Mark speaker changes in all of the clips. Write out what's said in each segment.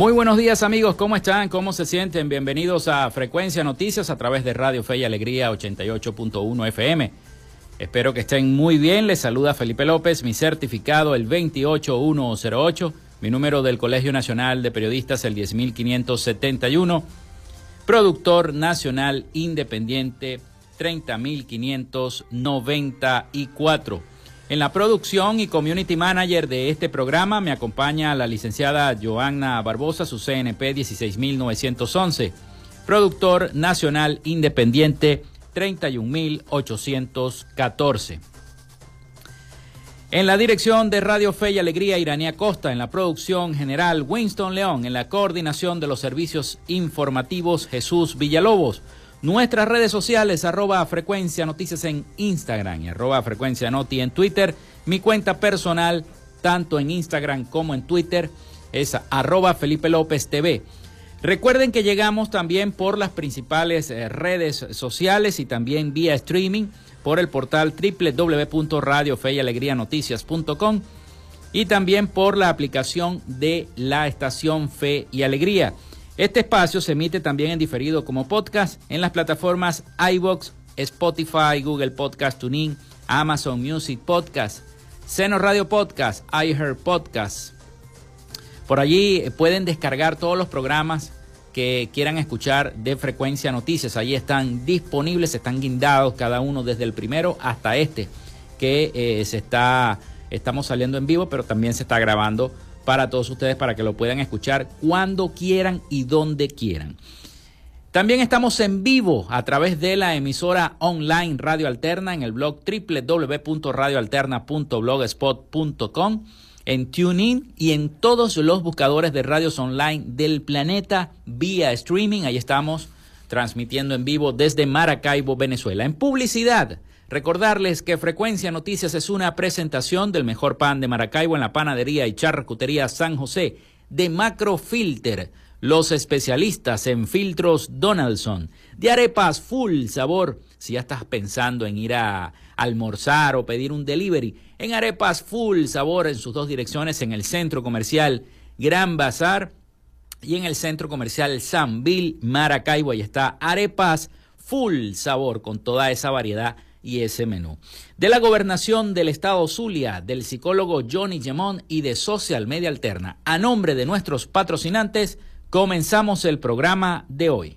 Speaker 1: Muy buenos días amigos, ¿cómo están? ¿Cómo se sienten? Bienvenidos a Frecuencia Noticias a través de Radio Fe y Alegría 88.1 FM. Espero que estén muy bien. Les saluda Felipe López, mi certificado el 28108, mi número del Colegio Nacional de Periodistas el 10571, productor nacional independiente 30594. En la producción y community manager de este programa me acompaña la licenciada Joanna Barbosa, su CNP 16911. Productor nacional independiente 31814. En la dirección de Radio Fe y Alegría, Iranía Costa. En la producción general, Winston León. En la coordinación de los servicios informativos, Jesús Villalobos. Nuestras redes sociales, arroba frecuencia noticias en Instagram y arroba frecuencia noti en Twitter. Mi cuenta personal, tanto en Instagram como en Twitter, es arroba Felipe López TV. Recuerden que llegamos también por las principales eh, redes sociales y también vía streaming por el portal www.radiofeyalegrianoticias.com y también por la aplicación de la estación Fe y Alegría. Este espacio se emite también en diferido como podcast en las plataformas iBox, Spotify, Google Podcast Tuning, Amazon Music Podcast, Seno Radio Podcast, iHeart Podcast. Por allí pueden descargar todos los programas que quieran escuchar de Frecuencia Noticias. Allí están disponibles, están guindados cada uno desde el primero hasta este que eh, se está estamos saliendo en vivo, pero también se está grabando para todos ustedes para que lo puedan escuchar cuando quieran y donde quieran. También estamos en vivo a través de la emisora online Radio Alterna en el blog www.radioalterna.blogspot.com, en TuneIn y en todos los buscadores de radios online del planeta vía streaming. Ahí estamos transmitiendo en vivo desde Maracaibo, Venezuela. En publicidad, Recordarles que Frecuencia Noticias es una presentación del mejor pan de Maracaibo en la panadería y charcutería San José de Macrofilter, los especialistas en filtros Donaldson, de arepas full sabor. Si ya estás pensando en ir a almorzar o pedir un delivery, en arepas full sabor en sus dos direcciones, en el centro comercial Gran Bazar y en el centro comercial San Bill Maracaibo. Ahí está arepas full sabor con toda esa variedad y ese menú. De la gobernación del estado Zulia, del psicólogo Johnny Gemón y de Social Media Alterna, a nombre de nuestros patrocinantes, comenzamos el programa de hoy.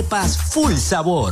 Speaker 1: arepas full sabor.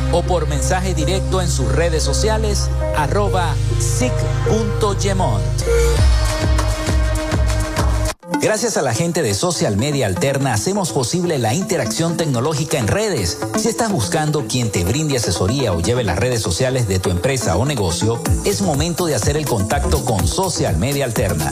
Speaker 1: o por mensaje directo en sus redes sociales arroba sic.gemont. Gracias a la gente de Social Media Alterna hacemos posible la interacción tecnológica en redes. Si estás buscando quien te brinde asesoría o lleve las redes sociales de tu empresa o negocio, es momento de hacer el contacto con Social Media Alterna.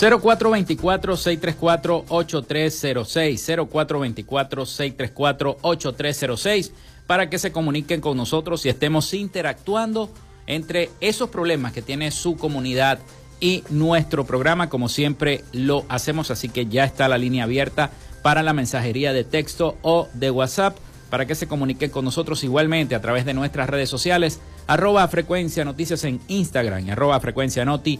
Speaker 2: 0424-634-8306, 0424-634-8306, para que se comuniquen con nosotros y estemos interactuando entre esos problemas que tiene su comunidad y nuestro programa, como siempre lo hacemos, así que ya está la línea abierta para la mensajería de texto o de WhatsApp, para que se comuniquen con nosotros igualmente a través de nuestras redes sociales, arroba frecuencia noticias en Instagram y arroba frecuencia noti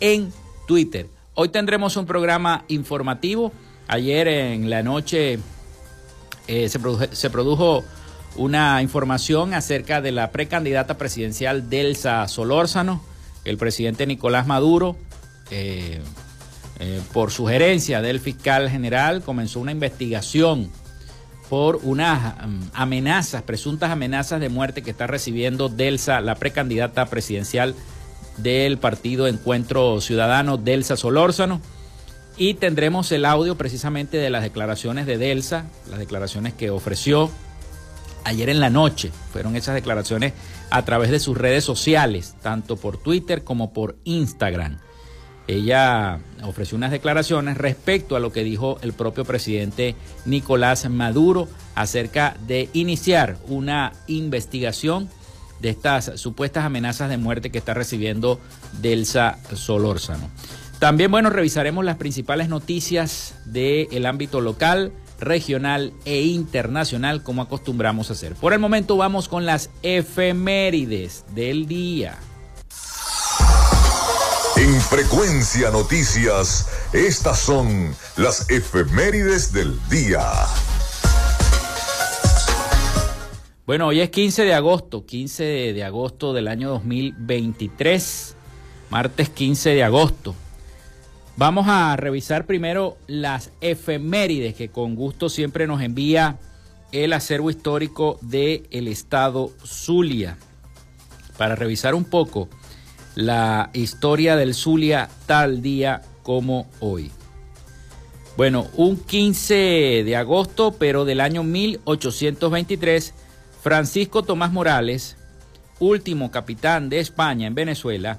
Speaker 2: en Twitter. Hoy tendremos un programa informativo. Ayer en la noche eh, se, produjo, una información acerca de la precandidata presidencial Delsa Solórzano. El presidente Nicolás Maduro, eh, eh, por sugerencia del fiscal general, comenzó una investigación por unas mm, amenazas, presuntas amenazas de muerte que está recibiendo Delsa, la precandidata presidencial del partido Encuentro Ciudadano, Delsa Solórzano.
Speaker 1: Y tendremos el audio precisamente de las declaraciones de Delsa, las declaraciones que ofreció ayer en la noche. Fueron esas declaraciones a través de sus redes sociales, tanto por Twitter como por Instagram. Ella ofreció unas declaraciones respecto a lo que dijo el propio presidente Nicolás Maduro acerca de iniciar una investigación de estas supuestas amenazas de muerte que está recibiendo Delsa Solórzano. También, bueno, revisaremos las principales noticias del ámbito local, regional e internacional, como acostumbramos a hacer. Por el momento vamos con las efemérides del día.
Speaker 3: En Frecuencia Noticias, estas son las efemérides del día.
Speaker 1: Bueno, hoy es 15 de agosto, 15 de agosto del año 2023, martes 15 de agosto. Vamos a revisar primero las efemérides que con gusto siempre nos envía el acervo histórico del el estado Zulia. Para revisar un poco la historia del Zulia tal día como hoy. Bueno, un 15 de agosto, pero del año 1823, Francisco Tomás Morales, último capitán de España en Venezuela,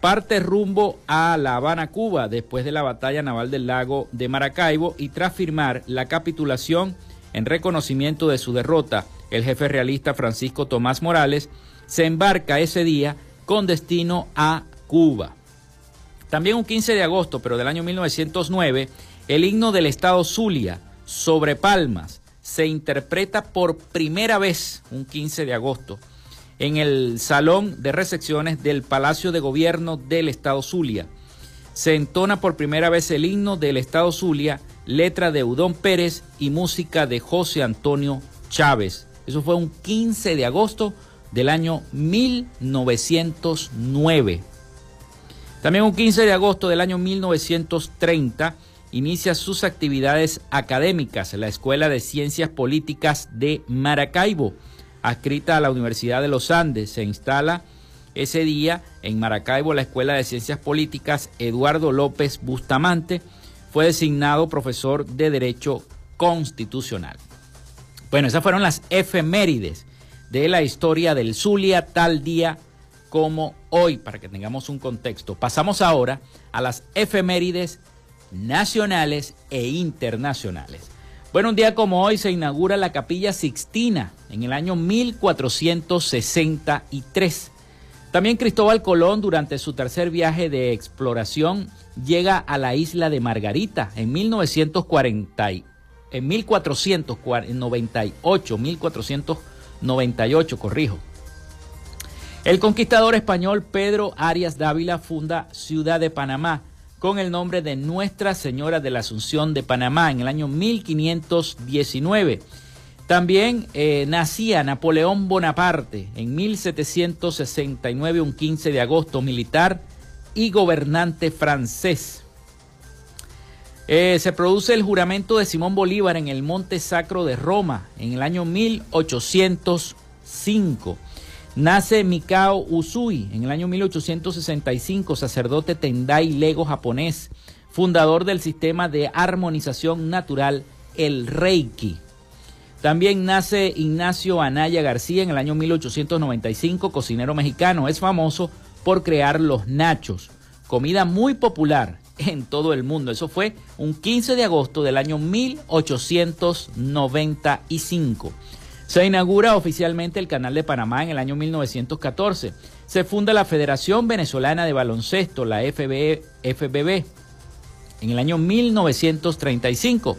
Speaker 1: parte rumbo a La Habana, Cuba, después de la batalla naval del lago de Maracaibo y tras firmar la capitulación en reconocimiento de su derrota, el jefe realista Francisco Tomás Morales se embarca ese día con destino a Cuba. También un 15 de agosto, pero del año 1909, el himno del estado Zulia, sobre Palmas, se interpreta por primera vez un 15 de agosto en el salón de recepciones del Palacio de Gobierno del Estado Zulia. Se entona por primera vez el himno del Estado Zulia, letra de Udón Pérez y música de José Antonio Chávez. Eso fue un 15 de agosto del año 1909. También un 15 de agosto del año 1930 inicia sus actividades académicas la Escuela de Ciencias Políticas de Maracaibo, adscrita a la Universidad de los Andes. Se instala ese día en Maracaibo la Escuela de Ciencias Políticas Eduardo López Bustamante. Fue designado profesor de Derecho Constitucional. Bueno, esas fueron las efemérides de la historia del Zulia tal día como hoy, para que tengamos un contexto. Pasamos ahora a las efemérides nacionales e internacionales. Bueno, un día como hoy se inaugura la Capilla Sixtina en el año 1463. También Cristóbal Colón durante su tercer viaje de exploración llega a la isla de Margarita en 1940 en 1498, 1498, corrijo. El conquistador español Pedro Arias Dávila funda Ciudad de Panamá con el nombre de Nuestra Señora de la Asunción de Panamá en el año 1519. También eh, nacía Napoleón Bonaparte en 1769, un 15 de agosto, militar y gobernante francés. Eh, se produce el juramento de Simón Bolívar en el Monte Sacro de Roma en el año 1805. Nace Mikao Usui en el año 1865, sacerdote Tendai Lego japonés, fundador del sistema de armonización natural, el Reiki. También nace Ignacio Anaya García en el año 1895, cocinero mexicano. Es famoso por crear los nachos, comida muy popular en todo el mundo. Eso fue un 15 de agosto del año 1895. Se inaugura oficialmente el Canal de Panamá en el año 1914. Se funda la Federación Venezolana de Baloncesto, la FBB, en el año 1935.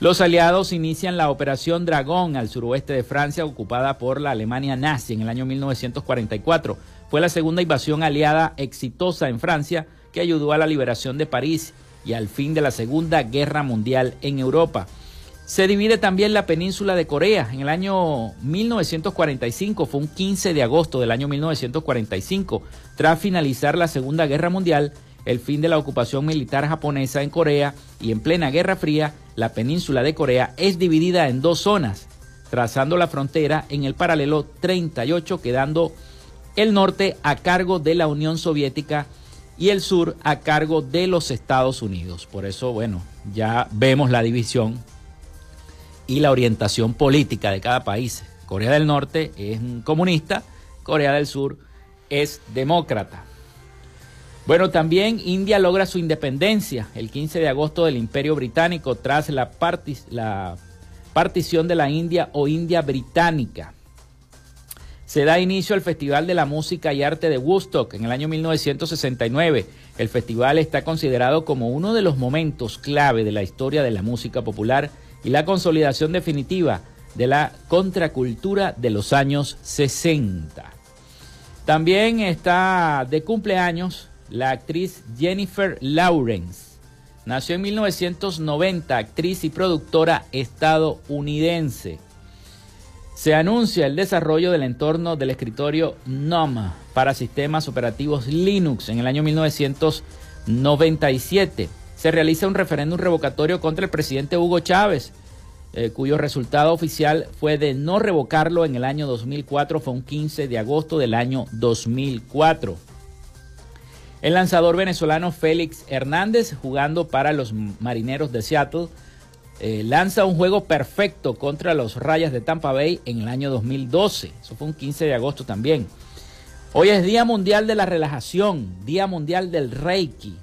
Speaker 1: Los aliados inician la Operación Dragón al suroeste de Francia, ocupada por la Alemania nazi en el año 1944. Fue la segunda invasión aliada exitosa en Francia que ayudó a la liberación de París y al fin de la Segunda Guerra Mundial en Europa. Se divide también la península de Corea. En el año 1945, fue un 15 de agosto del año 1945, tras finalizar la Segunda Guerra Mundial, el fin de la ocupación militar japonesa en Corea y en plena Guerra Fría, la península de Corea es dividida en dos zonas, trazando la frontera en el paralelo 38, quedando el norte a cargo de la Unión Soviética y el sur a cargo de los Estados Unidos. Por eso, bueno, ya vemos la división y la orientación política de cada país. Corea del Norte es comunista, Corea del Sur es demócrata. Bueno, también India logra su independencia el 15 de agosto del Imperio Británico tras la, la partición de la India o India Británica. Se da inicio al Festival de la Música y Arte de Woodstock en el año 1969. El festival está considerado como uno de los momentos clave de la historia de la música popular y la consolidación definitiva de la contracultura de los años 60. También está de cumpleaños la actriz Jennifer Lawrence. Nació en 1990, actriz y productora estadounidense. Se anuncia el desarrollo del entorno del escritorio NOM para sistemas operativos Linux en el año 1997. Se realiza un referéndum revocatorio contra el presidente Hugo Chávez, eh, cuyo resultado oficial fue de no revocarlo en el año 2004, fue un 15 de agosto del año 2004. El lanzador venezolano Félix Hernández, jugando para los Marineros de Seattle, eh, lanza un juego perfecto contra los Rayas de Tampa Bay en el año 2012. Eso fue un 15 de agosto también. Hoy es Día Mundial de la Relajación, Día Mundial del Reiki.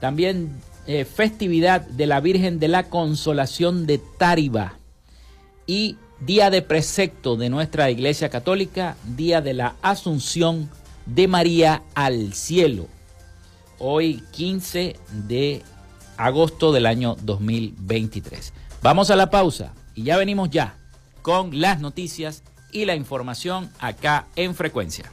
Speaker 1: También eh, festividad de la Virgen de la Consolación de Tariba. Y día de precepto de nuestra Iglesia Católica, Día de la Asunción de María al cielo. Hoy 15 de agosto del año 2023. Vamos a la pausa y ya venimos ya con las noticias y la información acá en frecuencia.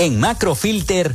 Speaker 4: En Macrofilter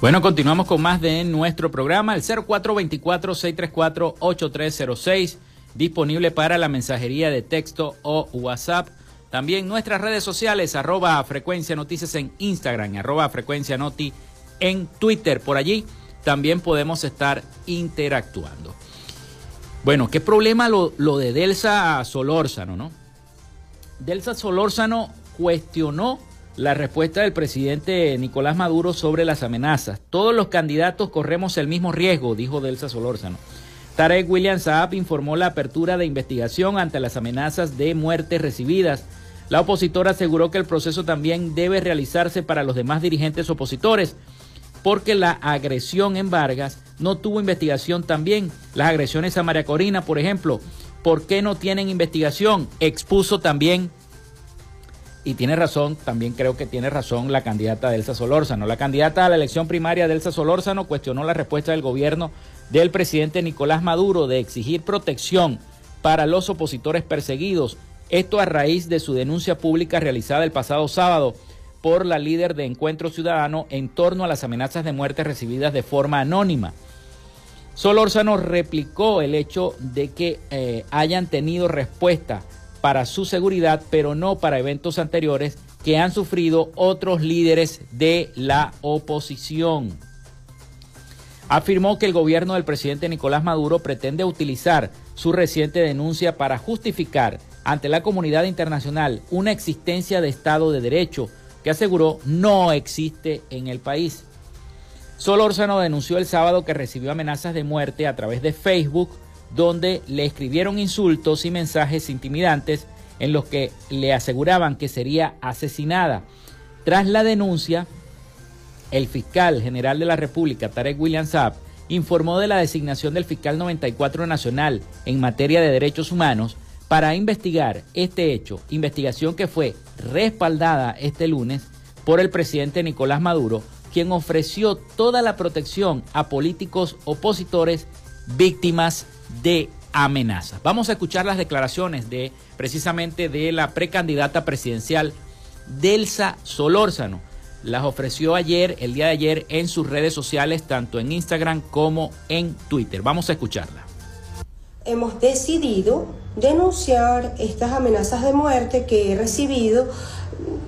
Speaker 1: Bueno, continuamos con más de nuestro programa, el 0424-634-8306, disponible para la mensajería de texto o WhatsApp. También nuestras redes sociales, arroba frecuencia noticias en Instagram, arroba frecuencia noti en Twitter. Por allí también podemos estar interactuando. Bueno, qué problema lo, lo de Delsa Solórzano, ¿no? Delsa Solórzano cuestionó la respuesta del presidente Nicolás Maduro sobre las amenazas. Todos los candidatos corremos el mismo riesgo, dijo Delsa Solórzano. Tarek William Saab informó la apertura de investigación ante las amenazas de muerte recibidas. La opositora aseguró que el proceso también debe realizarse para los demás dirigentes opositores, porque la agresión en Vargas no tuvo investigación también. Las agresiones a María Corina, por ejemplo, ¿por qué no tienen investigación? Expuso también y tiene razón, también creo que tiene razón la candidata Delsa Solórzano. La candidata a la elección primaria Delsa Solórzano cuestionó la respuesta del gobierno del presidente Nicolás Maduro de exigir protección para los opositores perseguidos. Esto a raíz de su denuncia pública realizada el pasado sábado por la líder de Encuentro Ciudadano en torno a las amenazas de muerte recibidas de forma anónima. Solórzano replicó el hecho de que eh, hayan tenido respuesta para su seguridad, pero no para eventos anteriores que han sufrido otros líderes de la oposición. Afirmó que el gobierno del presidente Nicolás Maduro pretende utilizar su reciente denuncia para justificar ante la comunidad internacional una existencia de Estado de Derecho que aseguró no existe en el país. Solórzano denunció el sábado que recibió amenazas de muerte a través de Facebook, donde le escribieron insultos y mensajes intimidantes en los que le aseguraban que sería asesinada. Tras la denuncia, el fiscal general de la República, Tarek William Saab, informó de la designación del fiscal 94 nacional en materia de derechos humanos para investigar este hecho, investigación que fue respaldada este lunes por el presidente Nicolás Maduro, quien ofreció toda la protección a políticos opositores víctimas de amenazas. Vamos a escuchar las declaraciones de precisamente de la precandidata presidencial Delsa Solórzano. Las ofreció ayer, el día de ayer, en sus redes sociales, tanto en Instagram como en Twitter. Vamos a escucharla.
Speaker 5: Hemos decidido denunciar estas amenazas de muerte que he recibido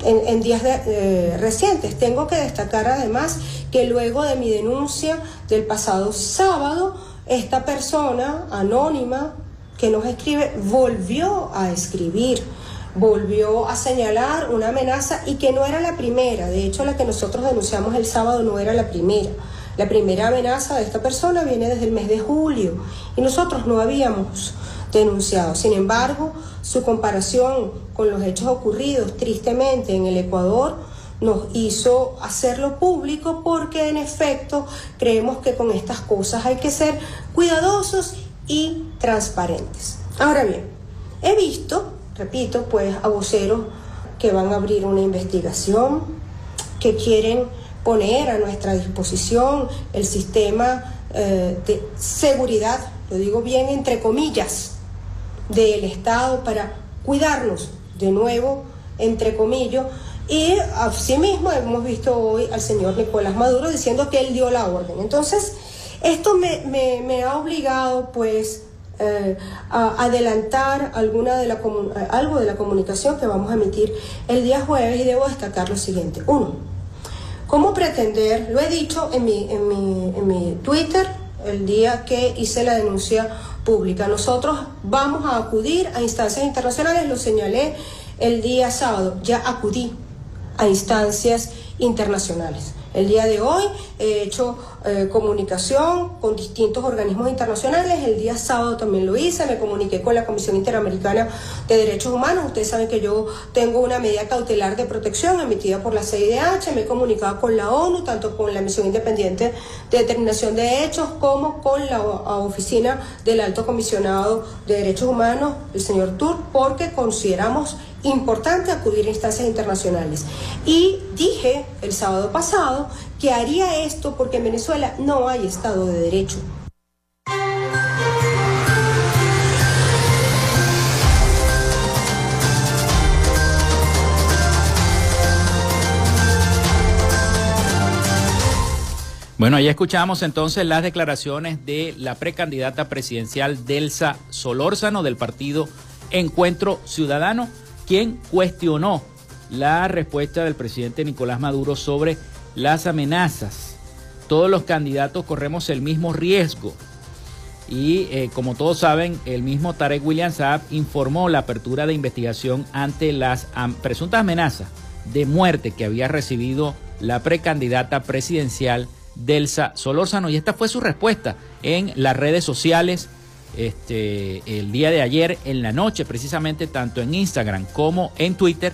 Speaker 5: en, días eh, recientes. Tengo que destacar además que luego de mi denuncia del pasado sábado, esta persona anónima que nos escribe volvió a escribir, volvió a señalar una amenaza y que no era la primera. De hecho, la que nosotros denunciamos el sábado no era la primera. La primera amenaza de esta persona viene desde el mes de julio y nosotros no habíamos denunciado. Sin embargo, su comparación con los hechos ocurridos tristemente en el Ecuador nos hizo hacerlo público porque en efecto creemos que con estas cosas hay que ser cuidadosos y transparentes. Ahora bien, he visto, repito, pues a voceros que van a abrir una investigación, que quieren poner a nuestra disposición el sistema eh, de seguridad, lo digo bien entre comillas, del Estado para cuidarnos de nuevo, entre comillas, y asimismo hemos visto hoy al señor Nicolás Maduro diciendo que él dio la orden. Entonces, esto me, ha obligado pues eh, a adelantar alguna de la algo de la comunicación que vamos a emitir el día jueves y debo destacar lo siguiente. Uno, ¿cómo pretender? Lo he dicho en mi, en mi, en mi Twitter el día que hice la denuncia pública. Nosotros vamos a acudir a instancias internacionales, lo señalé el día sábado, ya acudí a instancias internacionales. El día de hoy he hecho eh, comunicación con distintos organismos internacionales. El día sábado también lo hice. Me comuniqué con la Comisión Interamericana de Derechos Humanos. Ustedes saben que yo tengo una medida cautelar de protección emitida por la CIDH. Me he comunicado con la ONU, tanto con la Misión Independiente de Determinación de Hechos como con la oficina del Alto Comisionado de Derechos Humanos, el señor Tur, porque consideramos importante acudir a instancias internacionales. Y dije el sábado pasado que haría esto porque en Venezuela no hay Estado de Derecho.
Speaker 1: Bueno, ahí escuchamos entonces las declaraciones de la precandidata presidencial Delsa Solórzano del partido Encuentro Ciudadano quien cuestionó la respuesta del presidente Nicolás Maduro sobre las amenazas. Todos los candidatos corremos el mismo riesgo. Y eh, como todos saben, el mismo Tarek William Saab informó la apertura de investigación ante las presuntas amenazas de muerte que había recibido la precandidata presidencial Delsa Solórzano. Y esta fue su respuesta en las redes sociales este, el día de ayer en la noche, precisamente tanto en Instagram como en Twitter,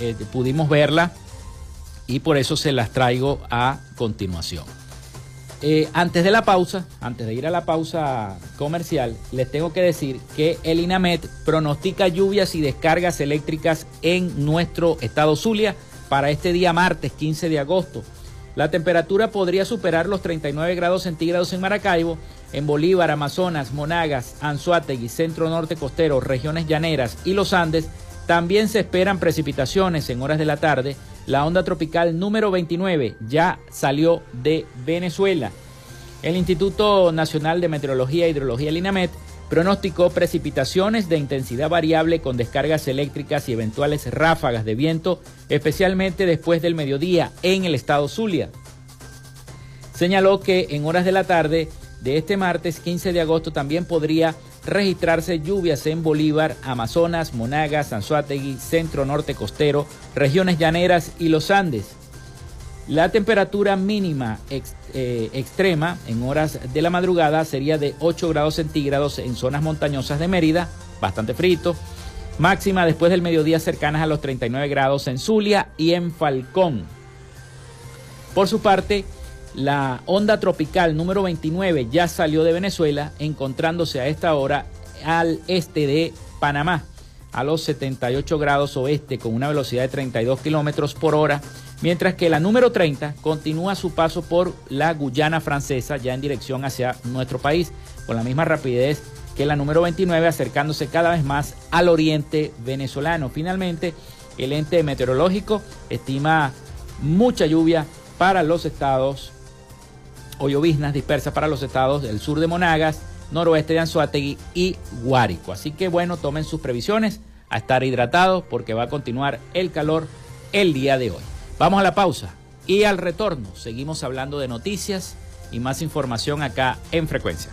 Speaker 1: eh, pudimos verla y por eso se las traigo a continuación. Eh, antes de la pausa, antes de ir a la pausa comercial, les tengo que decir que el INAMET pronostica lluvias y descargas eléctricas en nuestro estado Zulia para este día martes 15 de agosto. La temperatura podría superar los 39 grados centígrados en Maracaibo en Bolívar, Amazonas, Monagas, Anzuategui, Centro Norte Costero, regiones llaneras y los Andes, también se esperan precipitaciones en horas de la tarde. La onda tropical número 29 ya salió de Venezuela. El Instituto Nacional de Meteorología e Hidrología, el INAMET, pronosticó precipitaciones de intensidad variable con descargas eléctricas y eventuales ráfagas de viento, especialmente después del mediodía en el estado Zulia. Señaló que en horas de la tarde de este martes 15 de agosto también podría registrarse lluvias en Bolívar, Amazonas, Monagas, Anzuategui, Centro Norte Costero, regiones llaneras y los Andes. La temperatura mínima eh, extrema en horas de la madrugada sería de 8 grados centígrados en zonas montañosas de Mérida, bastante frito. Máxima después del mediodía cercanas a los 39 grados en Zulia y en Falcón. Por su parte, la onda tropical número 29 ya salió de Venezuela, encontrándose a esta hora al este de Panamá, a los 78 grados oeste, con una velocidad de 32 kilómetros por hora, mientras que la número 30 continúa su paso por la Guyana francesa, ya en dirección hacia nuestro país, con la misma rapidez que la número 29, acercándose cada vez más al oriente venezolano. Finalmente, el ente meteorológico estima mucha lluvia para los estados o lloviznas dispersas para los estados del sur de Monagas, noroeste de Anzuategui y Guárico. Así que bueno, tomen sus previsiones a estar hidratados porque va a continuar el calor el día de hoy. Vamos a la pausa y al retorno seguimos hablando de noticias y más información acá en frecuencia.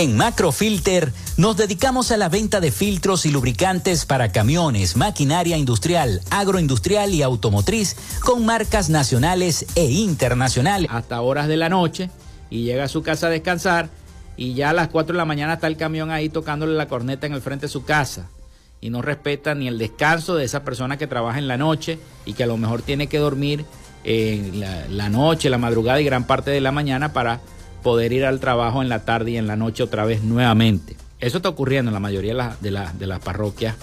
Speaker 4: En Macrofilter nos dedicamos a la venta de filtros y lubricantes para camiones, maquinaria industrial, agroindustrial y automotriz con marcas nacionales e internacionales.
Speaker 1: Hasta horas de la noche y llega a su casa a descansar y ya a las 4 de la mañana está el camión ahí tocándole la corneta en el frente de su casa y no respeta ni el descanso de esa persona que trabaja en la noche y que a lo mejor tiene que dormir en la noche, la madrugada y gran parte de la mañana para poder ir al trabajo en la tarde y en la noche otra vez nuevamente. Eso está ocurriendo en la mayoría de, de, las parroquias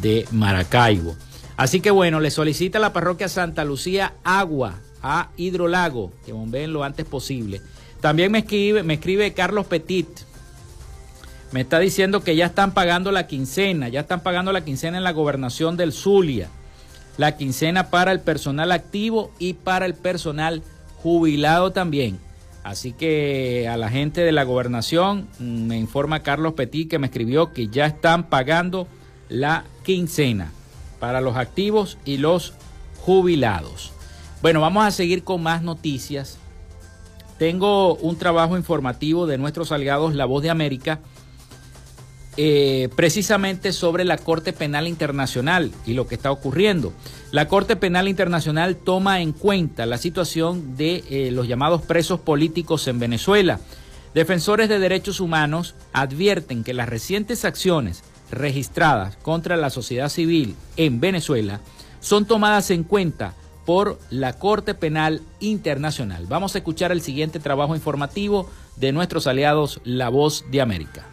Speaker 1: de Maracaibo. Así que bueno, le solicita a la parroquia Santa Lucía agua a Hidrolago, que bombeen lo antes posible. También me escribe, me escribe Carlos Petit. Me está diciendo que ya están pagando la quincena, ya están pagando la quincena en la gobernación del Zulia. La quincena para el personal activo y para el personal jubilado también. Así que a la gente de la gobernación mm, me informa Carlos Petit que me escribió que ya están pagando la quincena para los activos y los jubilados. Bueno, vamos a seguir con más noticias. Tengo un trabajo informativo de nuestros aliados La Voz de América eh, precisamente sobre la Corte Penal Internacional y lo que está ocurriendo. La Corte Penal Internacional toma en cuenta la situación de eh, los llamados presos políticos en Venezuela. Defensores de derechos humanos advierten que las recientes acciones registradas contra la sociedad civil en Venezuela son tomadas en cuenta por la Corte Penal Internacional. Vamos a escuchar el siguiente trabajo informativo de nuestros aliados La Voz de América.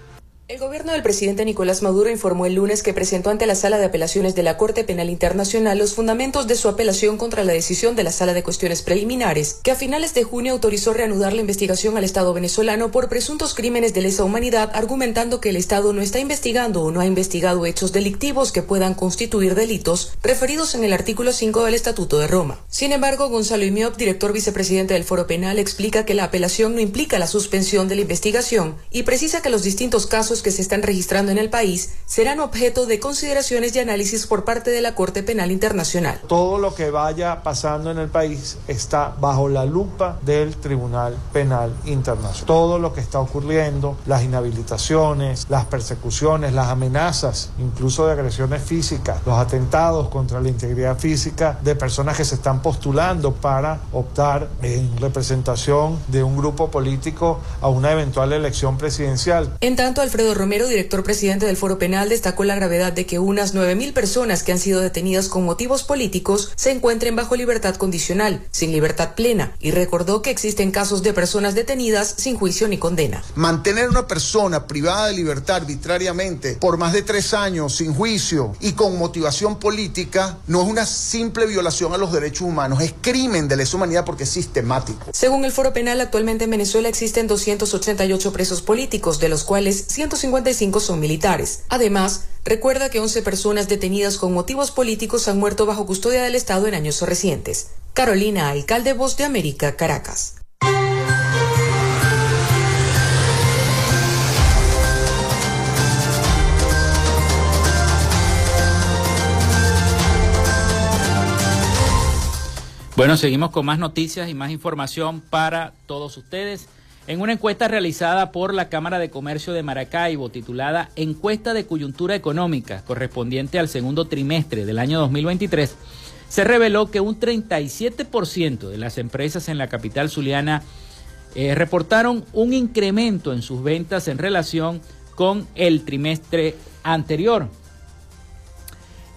Speaker 6: El gobierno del presidente Nicolás Maduro informó el lunes que presentó ante la Sala de Apelaciones de la Corte Penal Internacional los fundamentos de su apelación contra la decisión de la Sala de Cuestiones Preliminares, que a finales de junio autorizó reanudar la investigación al Estado venezolano por presuntos crímenes de lesa humanidad, argumentando que el Estado no está investigando o no ha investigado hechos delictivos que puedan constituir delitos referidos en el artículo 5 del Estatuto de Roma. Sin embargo, Gonzalo Imiop, director vicepresidente del Foro Penal, explica que la apelación no implica la suspensión de la investigación y precisa que los distintos casos que se están registrando en el país serán objeto de consideraciones y análisis por parte de la Corte Penal Internacional.
Speaker 7: Todo lo que vaya pasando en el país está bajo la lupa del Tribunal Penal Internacional. Todo lo que está ocurriendo, las inhabilitaciones, las persecuciones, las amenazas, incluso de agresiones físicas, los atentados contra la integridad física de personas que se están postulando para optar en representación de un grupo político a una eventual elección presidencial.
Speaker 6: En tanto, Alfredo Romero, director presidente del Foro Penal, destacó la gravedad de que unas 9.000 personas que han sido detenidas con motivos políticos se encuentren bajo libertad condicional, sin libertad plena, y recordó que existen casos de personas detenidas sin juicio ni condena.
Speaker 8: Mantener una persona privada de libertad arbitrariamente por más de tres años sin juicio y con motivación política no es una simple violación a los derechos humanos, es crimen de lesa humanidad porque es sistemático.
Speaker 6: Según el Foro Penal, actualmente en Venezuela existen 288 presos políticos, de los cuales 155 son militares. Además, recuerda que 11 personas detenidas con motivos políticos han muerto bajo custodia del Estado en años recientes. Carolina, alcalde Voz de América, Caracas.
Speaker 1: Bueno, seguimos con más noticias y más información para todos ustedes. En una encuesta realizada por la Cámara de Comercio de Maracaibo, titulada Encuesta de Coyuntura Económica, correspondiente al segundo trimestre del año 2023, se reveló que un 37% de las empresas en la capital zuliana eh, reportaron un incremento en sus ventas en relación con el trimestre anterior.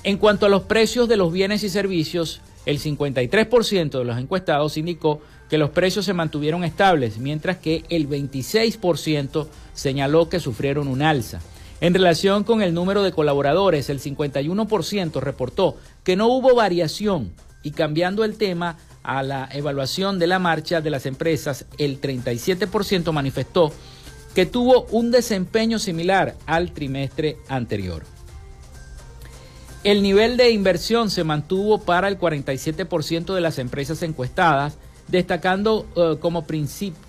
Speaker 1: En cuanto a los precios de los bienes y servicios, el 53% de los encuestados indicó que los precios se mantuvieron estables, mientras que el 26% señaló que sufrieron un alza. En relación con el número de colaboradores, el 51% reportó que no hubo variación y cambiando el tema a la evaluación de la marcha de las empresas, el 37% manifestó que tuvo un desempeño similar al trimestre anterior. El nivel de inversión se mantuvo para el 47% de las empresas encuestadas, destacando eh, como,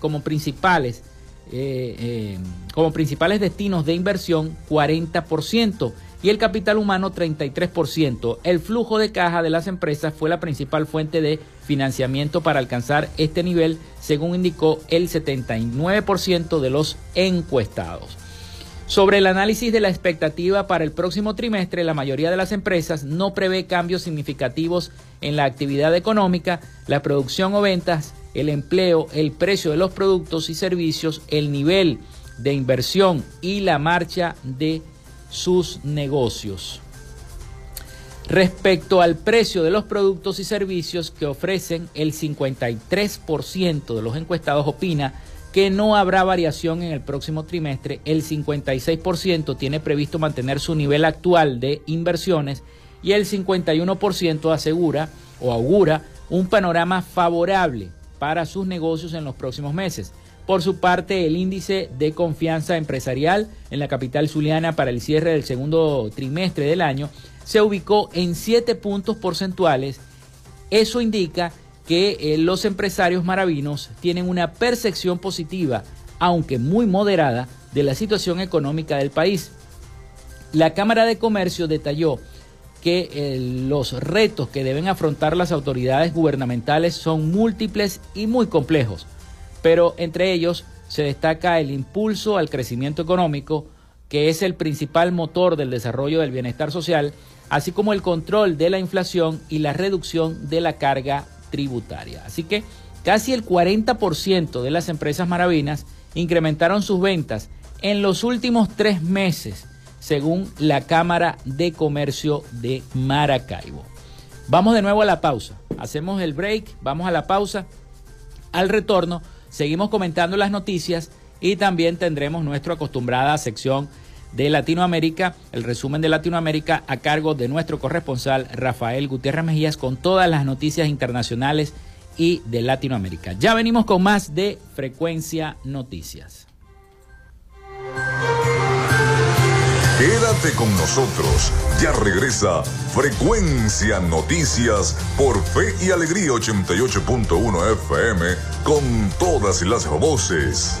Speaker 1: como, principales, eh, eh, como principales destinos de inversión 40% y el capital humano 33%. El flujo de caja de las empresas fue la principal fuente de financiamiento para alcanzar este nivel, según indicó el 79% de los encuestados. Sobre el análisis de la expectativa para el próximo trimestre, la mayoría de las empresas no prevé cambios significativos en la actividad económica, la producción o ventas, el empleo, el precio de los productos y servicios, el nivel de inversión y la marcha de sus negocios. Respecto al precio de los productos y servicios que ofrecen, el 53% de los encuestados opina que no habrá variación en el próximo trimestre. El 56% tiene previsto mantener su nivel actual de inversiones y el 51% asegura o augura un panorama favorable para sus negocios en los próximos meses. Por su parte, el índice de confianza empresarial en la capital zuliana para el cierre del segundo trimestre del año se ubicó en 7 puntos porcentuales. Eso indica que eh, los empresarios maravinos tienen una percepción positiva, aunque muy moderada, de la situación económica del país. La Cámara de Comercio detalló que eh, los retos que deben afrontar las autoridades gubernamentales son múltiples y muy complejos, pero entre ellos se destaca el impulso al crecimiento económico, que es el principal motor del desarrollo del bienestar social, así como el control de la inflación y la reducción de la carga tributaria. Así que casi el 40% de las empresas maravinas incrementaron sus ventas en los últimos tres meses, según la Cámara de Comercio de Maracaibo. Vamos de nuevo a la pausa. Hacemos el break, vamos a la pausa. Al retorno, seguimos comentando las noticias y también tendremos nuestra acostumbrada sección de Latinoamérica, el resumen de Latinoamérica a cargo de nuestro corresponsal Rafael Gutiérrez Mejías con todas las noticias internacionales y de Latinoamérica. Ya venimos con más de Frecuencia Noticias.
Speaker 3: Quédate con nosotros. Ya regresa Frecuencia Noticias por Fe y Alegría 88.1 FM con todas las voces.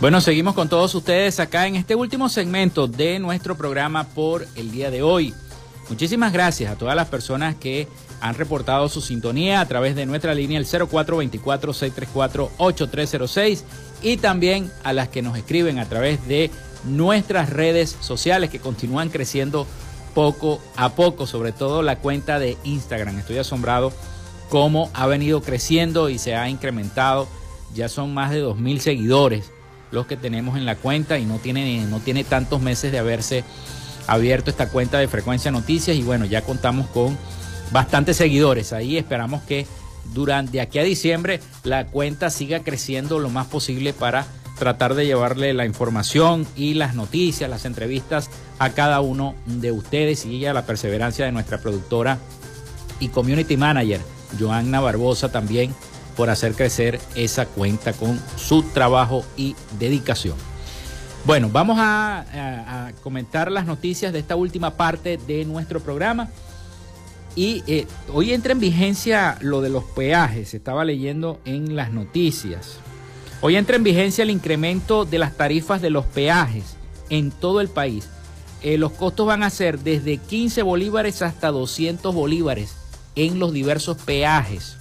Speaker 1: Bueno, seguimos con todos ustedes acá en este último segmento de nuestro programa por el día de hoy. Muchísimas gracias a todas las personas que han reportado su sintonía a través de nuestra línea el 0424-634-8306 y también a las que nos escriben a través de nuestras redes sociales que continúan creciendo poco a poco, sobre todo la cuenta de Instagram. Estoy asombrado cómo ha venido creciendo y se ha incrementado. Ya son más de 2.000 seguidores los que tenemos en la cuenta y no tiene, no tiene tantos meses de haberse abierto esta cuenta de Frecuencia Noticias y bueno, ya contamos con bastantes seguidores ahí. Esperamos que durante aquí a diciembre la cuenta siga creciendo lo más posible para tratar de llevarle la información y las noticias, las entrevistas a cada uno de ustedes y a la perseverancia de nuestra productora y community manager, Joanna Barbosa también por hacer crecer esa cuenta con su trabajo y dedicación. Bueno, vamos a, comentar las noticias de esta última parte de nuestro programa. Y eh, hoy entra en vigencia lo de los peajes, estaba leyendo en las noticias. Hoy entra en vigencia el incremento de las tarifas de los peajes en todo el país. Eh, los costos van a ser desde 15 bolívares hasta 200 bolívares en los diversos peajes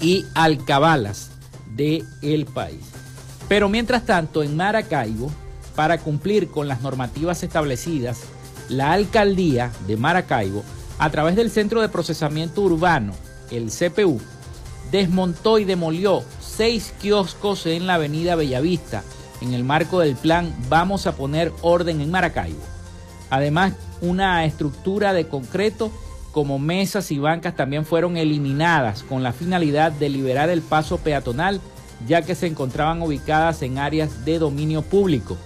Speaker 1: y alcabalas del el país. Pero mientras tanto, en Maracaibo, para cumplir con las normativas establecidas, la alcaldía de Maracaibo, a través del Centro de Procesamiento Urbano, el CPU, desmontó y demolió seis kioscos en la avenida Bellavista, en el marco del plan Vamos a poner orden en Maracaibo. Además, una estructura de concreto como mesas y bancas también fueron eliminadas con la finalidad de liberar el paso peatonal ya que se encontraban ubicadas en áreas de dominio público.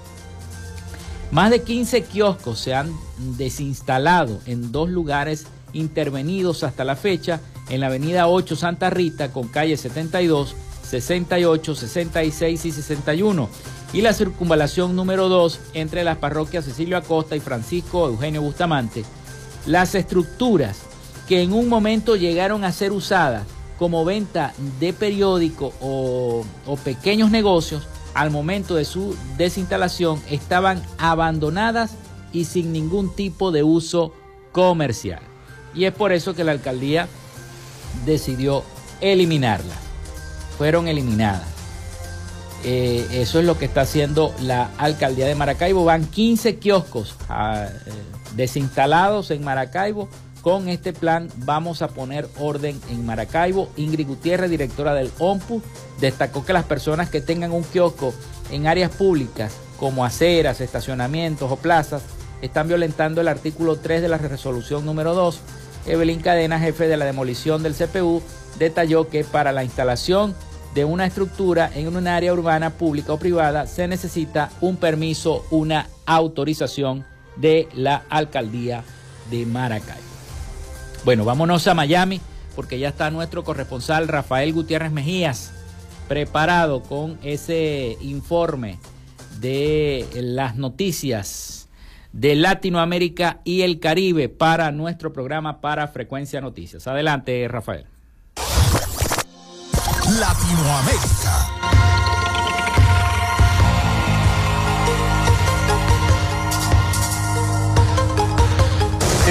Speaker 1: Más de 15 kioscos se han desinstalado en dos lugares intervenidos hasta la fecha, en la avenida 8 Santa Rita con calle 72, 68, 66 y 61, y la circunvalación número 2 entre las parroquias Cecilio Acosta y Francisco Eugenio Bustamante, las estructuras que en un momento llegaron a ser usadas como venta de periódico o, pequeños negocios, al momento de su desinstalación estaban abandonadas y sin ningún tipo de uso comercial. Y es por eso que la alcaldía decidió eliminarlas. Fueron eliminadas. Eh, eso es lo que está haciendo la alcaldía de Maracaibo. Van 15 kioscos a, eh, desinstalados en Maracaibo. Con este plan vamos a poner orden en Maracaibo. Ingrid Gutiérrez, directora del OMPU, destacó que las personas que tengan un kiosco en áreas públicas como aceras, estacionamientos o plazas, están violentando el artículo 3 de la resolución número 2. Evelyn Cadena, jefe de la demolición del CPU, detalló que para la instalación de una estructura en un área urbana pública o privada se necesita un permiso, una autorización de la alcaldía de Maracaibo. Bueno, vámonos a Miami porque ya está nuestro corresponsal Rafael Gutiérrez Mejías preparado con ese informe de las noticias de Latinoamérica y el Caribe para nuestro programa para Frecuencia Noticias. Adelante, Rafael.
Speaker 9: Latinoamérica.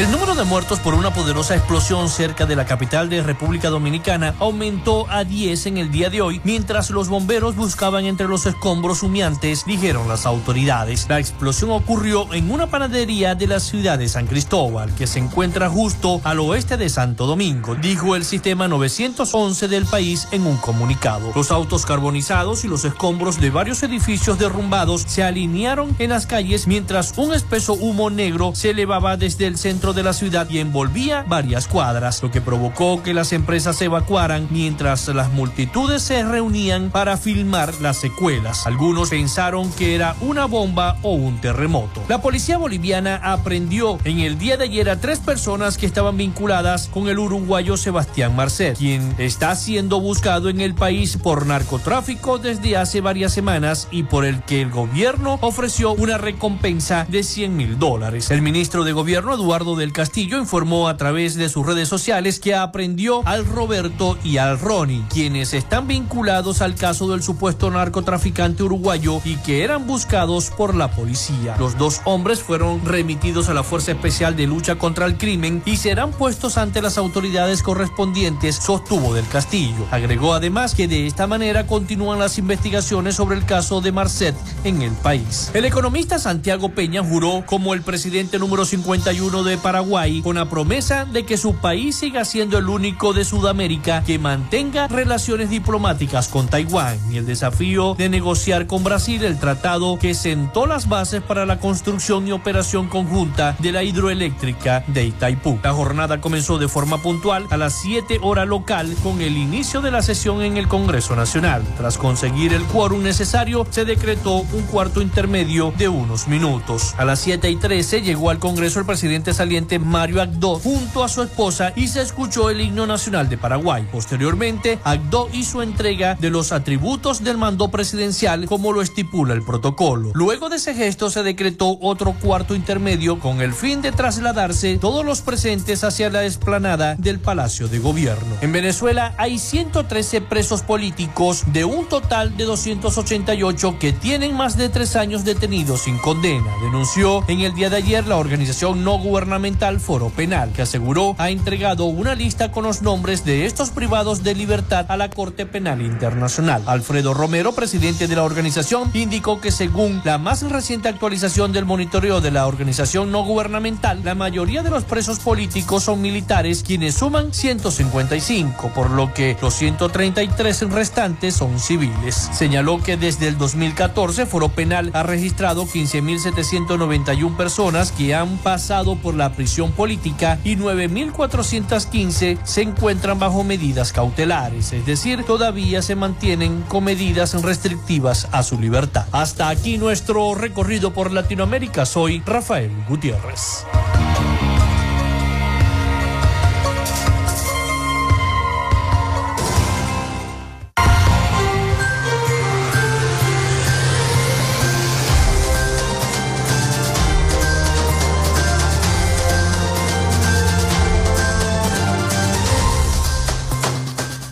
Speaker 9: El número de muertos por una poderosa explosión cerca de la capital de República Dominicana aumentó a 10 en el día de hoy, mientras los bomberos buscaban entre los escombros humeantes, dijeron las autoridades. La explosión ocurrió en una panadería de la ciudad de San Cristóbal, que se encuentra justo al oeste de Santo Domingo, dijo el sistema 911 del país en un comunicado. Los autos carbonizados y los escombros de varios edificios derrumbados se alinearon en las calles mientras un espeso humo negro se elevaba desde el centro de la ciudad y envolvía varias cuadras, lo que provocó que las empresas se evacuaran mientras las multitudes se reunían para filmar las secuelas. Algunos pensaron que era una bomba o un terremoto. La policía boliviana aprendió en el día de ayer a tres personas que estaban vinculadas con el uruguayo Sebastián Marcet, quien está siendo buscado en el país por narcotráfico desde hace varias semanas y por el que el gobierno ofreció una recompensa de 100 mil dólares. El ministro de gobierno Eduardo del Castillo informó a través de sus redes sociales que aprendió al Roberto y al Ronnie, quienes están vinculados al caso del supuesto narcotraficante uruguayo y que eran buscados por la policía. Los dos hombres fueron remitidos a la Fuerza Especial de Lucha contra el Crimen y serán puestos ante las autoridades correspondientes, sostuvo del Castillo. Agregó además que de esta manera continúan las investigaciones sobre el caso de Marcet en el país. El economista Santiago Peña juró como el presidente número 51 de Paraguay con la promesa de que su país siga siendo el único de Sudamérica que mantenga relaciones diplomáticas con Taiwán y el desafío de negociar con Brasil el tratado que sentó las bases para la construcción y operación conjunta de la hidroeléctrica de Itaipú. La jornada comenzó de forma puntual a las 7 horas local con el inicio de la sesión en el Congreso Nacional. Tras conseguir el quórum necesario, se decretó un cuarto intermedio de unos minutos. A las 7 y 13 llegó al Congreso el presidente Mario Agdó junto a su esposa y se escuchó el himno nacional de Paraguay. Posteriormente, Agdó hizo entrega de los atributos del mando presidencial como lo estipula el protocolo. Luego de ese gesto se decretó otro cuarto intermedio con el fin de trasladarse todos los presentes hacia la explanada del Palacio de Gobierno. En Venezuela hay 113 presos políticos de un total de 288 que tienen más de tres años detenidos sin condena, denunció en el día de ayer la organización no gubernamental Foro Penal, que aseguró ha entregado una lista con los nombres de estos privados de libertad a la Corte Penal Internacional. Alfredo Romero, presidente de la organización, indicó que según la más reciente actualización del monitoreo de la organización no gubernamental, la mayoría de los presos políticos son militares, quienes suman 155, por lo que los 133 restantes son civiles. Señaló que desde el 2014 Foro Penal ha registrado 15.791 personas que han pasado por la prisión política y 9.415 se encuentran bajo medidas cautelares, es decir, todavía se mantienen con medidas restrictivas a su libertad. Hasta aquí nuestro recorrido por Latinoamérica. Soy Rafael Gutiérrez.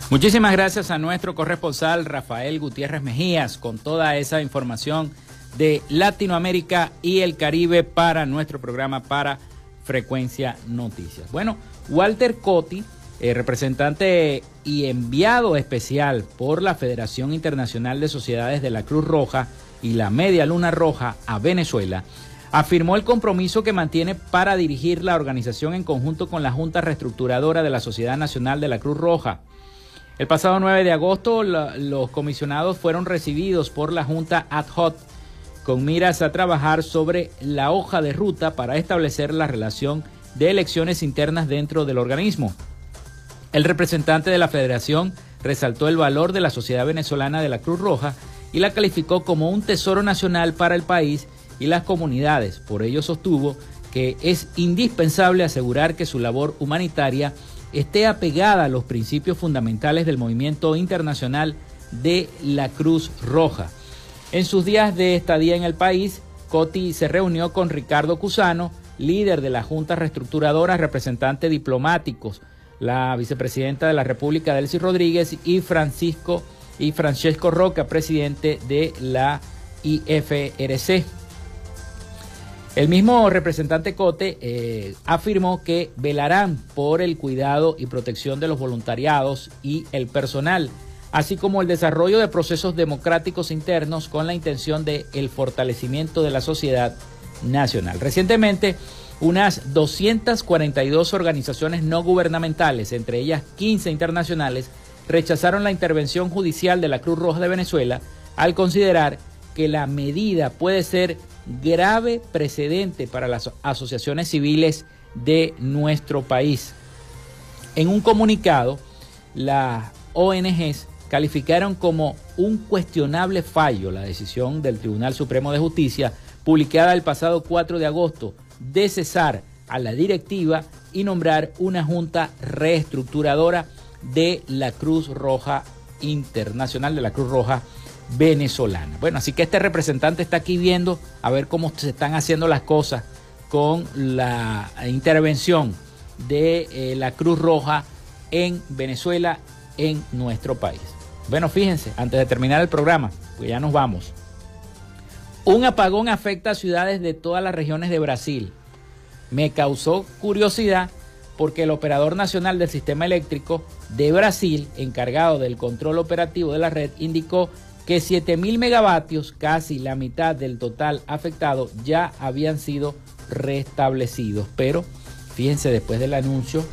Speaker 1: Muchísimas gracias a nuestro corresponsal Rafael Gutiérrez Mejías con toda esa información de Latinoamérica y el Caribe para nuestro programa para Frecuencia Noticias. Bueno, Walter Cotti, eh, representante y enviado especial por la Federación Internacional de Sociedades de la Cruz Roja y la Media Luna Roja a Venezuela, afirmó el compromiso que mantiene para dirigir la organización en conjunto con la Junta Reestructuradora de la Sociedad Nacional de la Cruz Roja el pasado 9 de agosto los comisionados fueron recibidos por la Junta Ad hoc con miras a trabajar sobre la hoja de ruta para establecer la relación de elecciones internas dentro del organismo. El representante de la federación resaltó el valor de la Sociedad Venezolana de la Cruz Roja y la calificó como un tesoro nacional para el país y las comunidades. Por ello sostuvo que es indispensable asegurar que su labor humanitaria esté apegada a los principios fundamentales del movimiento internacional de la Cruz Roja. En sus días de estadía en el país, Coti se reunió con Ricardo Cusano, líder de la Junta Reestructuradora, representante diplomáticos, la vicepresidenta de la República, Delcy Rodríguez, y Francisco y Francesco Roca, presidente de la IFRC. El mismo representante Cote eh, afirmó que velarán por el cuidado y protección de los voluntariados y el personal, así como el desarrollo de procesos democráticos internos con la intención de el fortalecimiento de la sociedad nacional. Recientemente, unas 242 organizaciones no gubernamentales, entre ellas 15 internacionales, rechazaron la intervención judicial de la Cruz Roja de Venezuela al considerar que la medida puede ser grave precedente para las asociaciones civiles de nuestro país. En un comunicado, las ONGs calificaron como un cuestionable fallo la decisión del Tribunal Supremo de Justicia publicada el pasado 4 de agosto de cesar a la directiva y nombrar una junta reestructuradora de la Cruz Roja Internacional, de la Cruz Roja venezolana. Bueno, así que este representante está aquí viendo a ver cómo se están haciendo las cosas con la intervención de eh, la Cruz Roja en Venezuela, en nuestro país. Bueno, fíjense, antes de terminar el programa, pues ya nos vamos. Un apagón afecta a ciudades de todas las regiones de Brasil. Me causó curiosidad porque el operador nacional del sistema eléctrico de Brasil, encargado del control operativo de la red, indicó que 7.000 megavatios, casi la mitad del total afectado, ya habían sido restablecidos. Pero fíjense, después del anuncio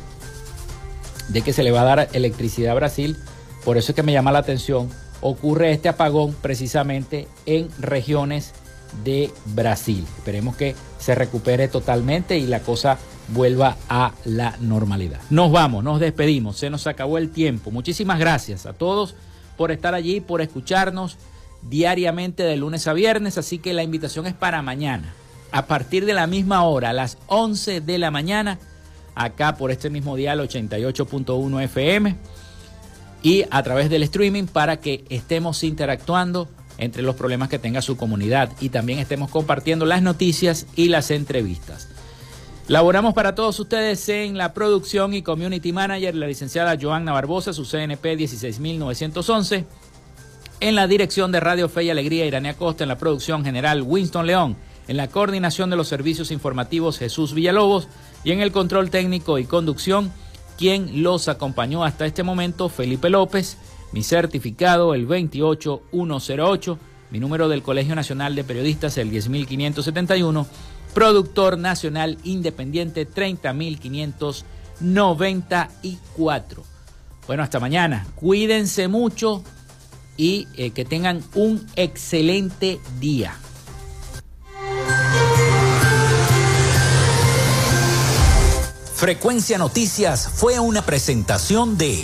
Speaker 1: de que se le va a dar electricidad a Brasil, por eso es que me llama la atención, ocurre este apagón precisamente en regiones de Brasil. Esperemos que se recupere totalmente y la cosa vuelva a la normalidad. Nos vamos, nos despedimos, se nos acabó el tiempo. Muchísimas gracias a todos por estar allí, por escucharnos diariamente de lunes a viernes. Así que la invitación es para mañana, a partir de la misma hora, a las 11 de la mañana, acá por este mismo dial 88.1 FM y a través del streaming para que estemos interactuando entre los problemas que tenga su comunidad y también estemos compartiendo las noticias y las entrevistas. Laboramos para todos ustedes en la producción y community manager, la licenciada Joanna Barbosa, su CNP 16911. En la dirección de Radio Fe y Alegría, Irania Costa. En la producción general, Winston León. En la coordinación de los servicios informativos, Jesús Villalobos. Y en el control técnico y conducción, quien los acompañó hasta este momento, Felipe López. Mi certificado, el 28108. Mi número del Colegio Nacional de Periodistas, el 10571 productor nacional independiente 30.594. Bueno, hasta mañana. Cuídense mucho y eh, que tengan un excelente día.
Speaker 4: Frecuencia Noticias fue una presentación de...